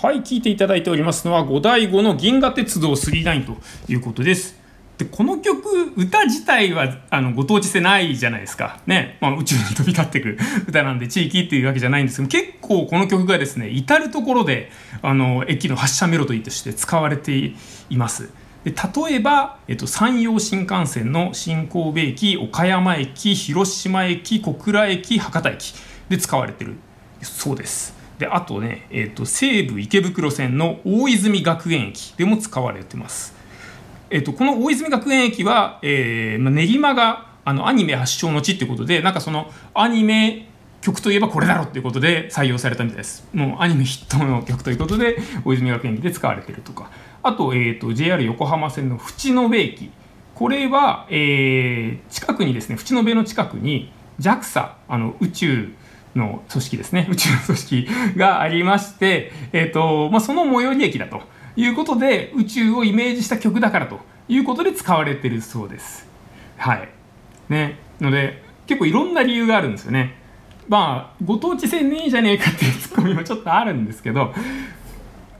はい、聞いていただいておりますのは、五代五の銀河鉄道39ということです。で、この曲、歌自体は、あの、ご当地性ないじゃないですか。ね。まあ、宇宙に飛び立ってくる 歌なんで、地域っていうわけじゃないんですけど、結構この曲がですね、至る所で、あの、駅の発車メロディーとして使われています。で例えば、えっと、山陽新幹線の新神戸駅岡山駅広島駅小倉駅博多駅で使われてるそうですであとね、えっと、西武池袋線の大泉学園駅でも使われてます、えっと、この大泉学園駅は、えー、練馬があのアニメ発祥の地っていうことでなんかそのアニメ曲といえばこれだろっていうことで採用されたみたいです。もうアニメヒットの曲ということで、大泉学園駅で使われてるとか。あと、えっ、ー、と、JR 横浜線の淵野辺駅。これは、えー、近くにですね、淵野辺の近くに JAXA、あの、宇宙の組織ですね、宇宙の組織がありまして、え、ー、と、まあ、その最寄り駅だということで、宇宙をイメージした曲だからということで使われてるそうです。はい。ね。ので、結構いろんな理由があるんですよね。まあ、ご当地性ねえじゃねえかっていうツッコミもちょっとあるんですけど、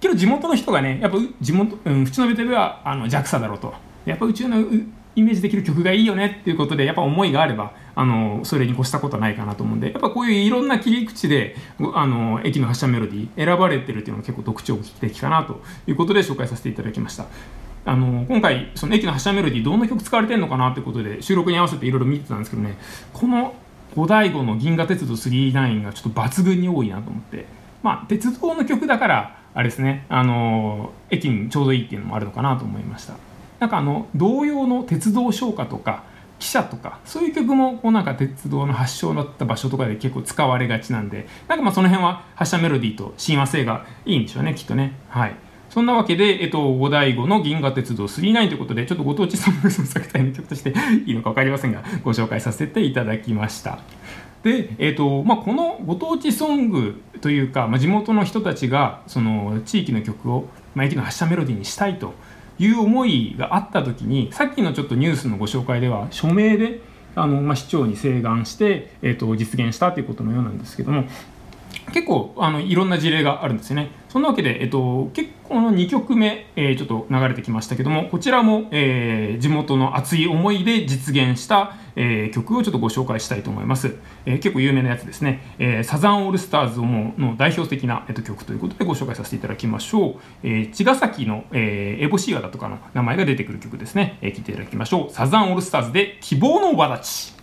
けど地元の人がね、やっぱ地元、うん、淵野辺ではあの JAXA だろうと。やっぱ宇宙のイメージできる曲がいいよねっていうことで、やっぱ思いがあれば、あのそれに越したことはないかなと思うんで、やっぱこういういろんな切り口で、あの駅の発車メロディー選ばれてるっていうのが結構特徴的かなということで紹介させていただきました。あの今回、その駅の発車メロディー、どんな曲使われてるのかなということで、収録に合わせていろいろ見てたんですけどね、この五醍醐の銀河鉄道39がちょっと抜群に多いなと思って、まあ、鉄道の曲だから、あれですね、あの駅にちょうどいいっていうのもあるのかなと思いました。なんかあの同様の鉄道唱歌とか、汽車とか、そういう曲もこうなんか鉄道の発祥だった場所とかで結構使われがちなんで、なんかまあその辺は発車メロディーと親和性がいいんでしょうね、きっとね。はい。そんなわけで、えっと、五醍醐の銀河鉄道39ということで、ちょっとご当地ソング作隊の曲としていいのか分かりませんが、ご紹介させていただきました。で、えっとまあ、このご当地ソングというか、まあ、地元の人たちがその地域の曲を、まあ、駅の発車メロディーにしたいという思いがあった時にさっきのちょっとニュースのご紹介では署名であの、まあ、市長に請願して、えっと、実現したということのようなんですけども結構あのいろんな事例があるんですよね。そんなわけで、えっと、結構の2曲目、えー、ちょっと流れてきましたけども、こちらも、えー、地元の熱い思いで実現した、えー、曲をちょっとご紹介したいと思います。え、結構有名なやつですね。え、サザンオールスターズの代表的な、えっと、曲ということでご紹介させていただきましょう。え、茅ヶ崎の、えー、エボシーガだとかの名前が出てくる曲ですね。えー、聴いていただきましょう。サザンオールスターズで希望の輪立ち。